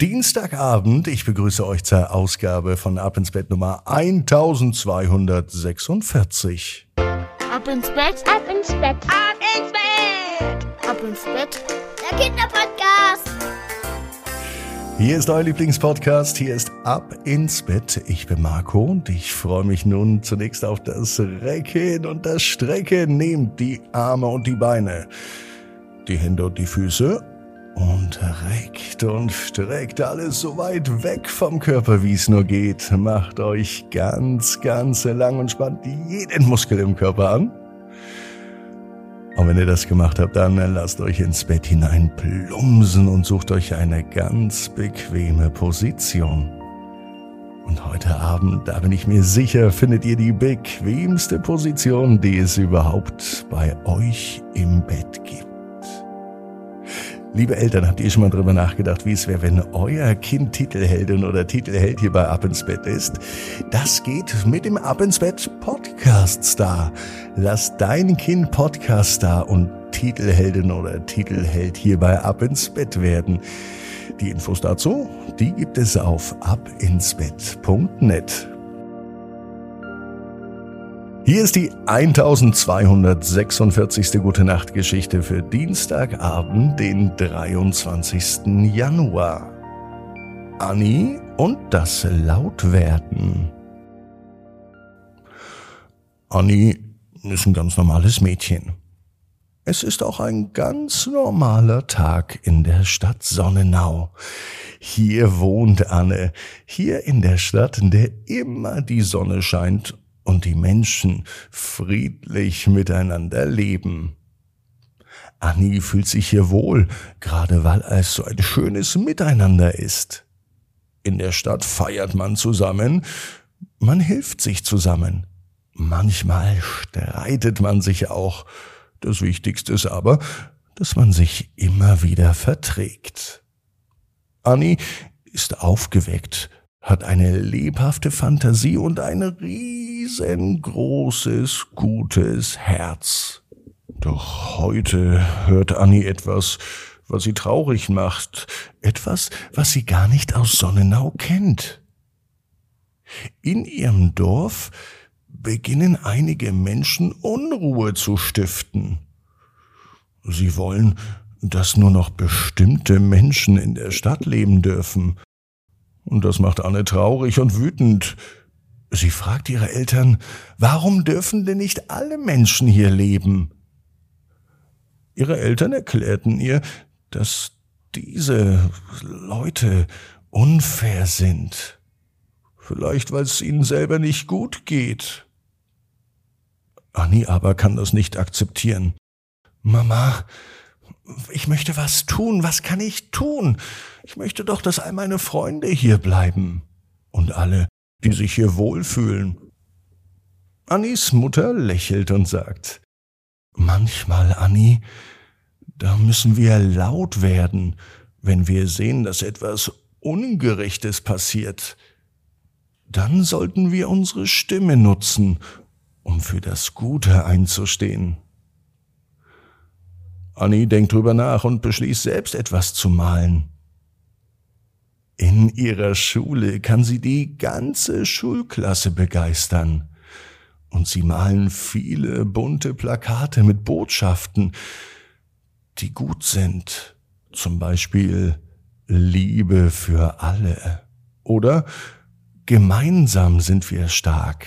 Dienstagabend. Ich begrüße euch zur Ausgabe von Ab ins Bett Nummer 1246. Ab ins Bett, ab ins Bett, ab ins Bett, ab ins Bett. Der Kinderpodcast. Hier ist euer Lieblingspodcast. Hier ist Ab ins Bett. Ich bin Marco und ich freue mich nun zunächst auf das Recken und das Strecken. Nehmt die Arme und die Beine, die Hände und die Füße und reckt und streckt alles so weit weg vom Körper, wie es nur geht. Macht euch ganz, ganz lang und spannt jeden Muskel im Körper an. Und wenn ihr das gemacht habt, dann lasst euch ins Bett hinein plumsen und sucht euch eine ganz bequeme Position. Und heute Abend, da bin ich mir sicher, findet ihr die bequemste Position, die es überhaupt bei euch im Bett gibt. Liebe Eltern, habt ihr schon mal drüber nachgedacht, wie es wäre, wenn euer Kind Titelheldin oder Titelheld hier bei Ab ins Bett ist? Das geht mit dem Ab ins Bett Podcast Star. Lass dein Kind Podcast Star und Titelheldin oder Titelheld hier bei Ab ins Bett werden. Die Infos dazu, die gibt es auf abinsbett.net. Hier ist die 1246. Gute Nacht Geschichte für Dienstagabend, den 23. Januar. Annie und das Lautwerden. Annie ist ein ganz normales Mädchen. Es ist auch ein ganz normaler Tag in der Stadt Sonnenau. Hier wohnt Anne, hier in der Stadt, in der immer die Sonne scheint und die Menschen friedlich miteinander leben. Annie fühlt sich hier wohl, gerade weil es so ein schönes Miteinander ist. In der Stadt feiert man zusammen, man hilft sich zusammen. Manchmal streitet man sich auch. Das Wichtigste ist aber, dass man sich immer wieder verträgt. Annie ist aufgeweckt, hat eine lebhafte Fantasie und ein riesengroßes, gutes Herz. Doch heute hört Annie etwas, was sie traurig macht, etwas, was sie gar nicht aus Sonnenau kennt. In ihrem Dorf beginnen einige Menschen Unruhe zu stiften. Sie wollen, dass nur noch bestimmte Menschen in der Stadt leben dürfen. Und das macht Anne traurig und wütend. Sie fragt ihre Eltern, warum dürfen denn nicht alle Menschen hier leben? Ihre Eltern erklärten ihr, dass diese Leute unfair sind. Vielleicht, weil es ihnen selber nicht gut geht. Annie aber kann das nicht akzeptieren. Mama, ich möchte was tun. Was kann ich tun? Ich möchte doch, dass all meine Freunde hier bleiben. Und alle, die sich hier wohlfühlen. Annis Mutter lächelt und sagt, Manchmal, Annie, da müssen wir laut werden, wenn wir sehen, dass etwas Ungerechtes passiert. Dann sollten wir unsere Stimme nutzen, um für das Gute einzustehen. Annie denkt drüber nach und beschließt selbst etwas zu malen. In ihrer Schule kann sie die ganze Schulklasse begeistern. Und sie malen viele bunte Plakate mit Botschaften, die gut sind. Zum Beispiel Liebe für alle. Oder gemeinsam sind wir stark.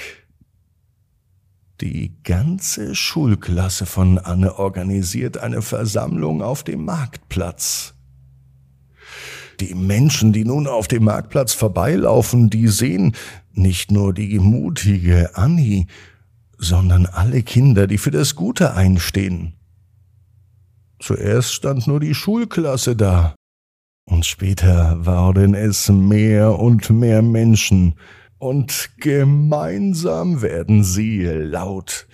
Die ganze Schulklasse von Anne organisiert eine Versammlung auf dem Marktplatz. Die Menschen, die nun auf dem Marktplatz vorbeilaufen, die sehen nicht nur die mutige Annie, sondern alle Kinder, die für das Gute einstehen. Zuerst stand nur die Schulklasse da, und später waren es mehr und mehr Menschen, und gemeinsam werden sie laut.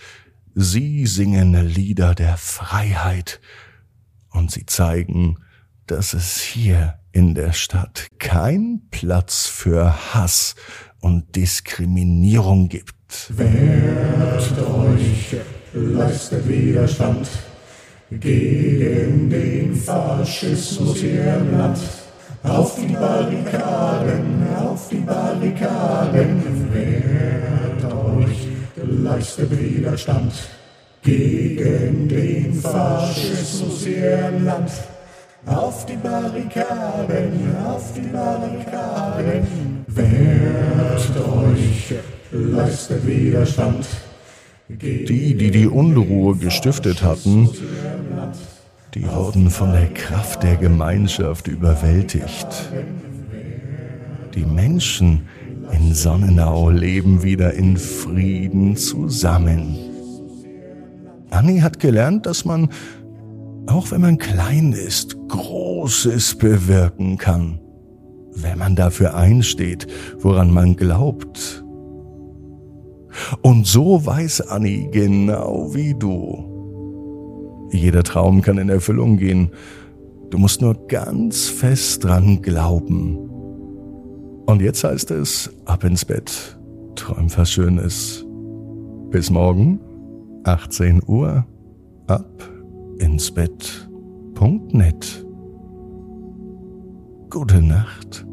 Sie singen Lieder der Freiheit und sie zeigen, dass es hier in der Stadt kein Platz für Hass und Diskriminierung gibt. Wehrt euch, leistet Widerstand gegen den Faschismus hier im Land. Auf die Barrikaden, auf die Barrikaden, wehrt euch, leistet Widerstand gegen den Faschismus ihr Land. Auf die Barrikaden, auf die Barrikaden, wehrt euch, leistet Widerstand. Die, die die Unruhe gestiftet hatten, die wurden von der Kraft der Gemeinschaft überwältigt. Die Menschen in Sonnenau leben wieder in Frieden zusammen. Annie hat gelernt, dass man, auch wenn man klein ist, Großes bewirken kann, wenn man dafür einsteht, woran man glaubt. Und so weiß Annie genau wie du. Jeder Traum kann in Erfüllung gehen. Du musst nur ganz fest dran glauben. Und jetzt heißt es, ab ins Bett. Träum was Schönes. Bis morgen, 18 Uhr, ab ins Bett.net. Gute Nacht.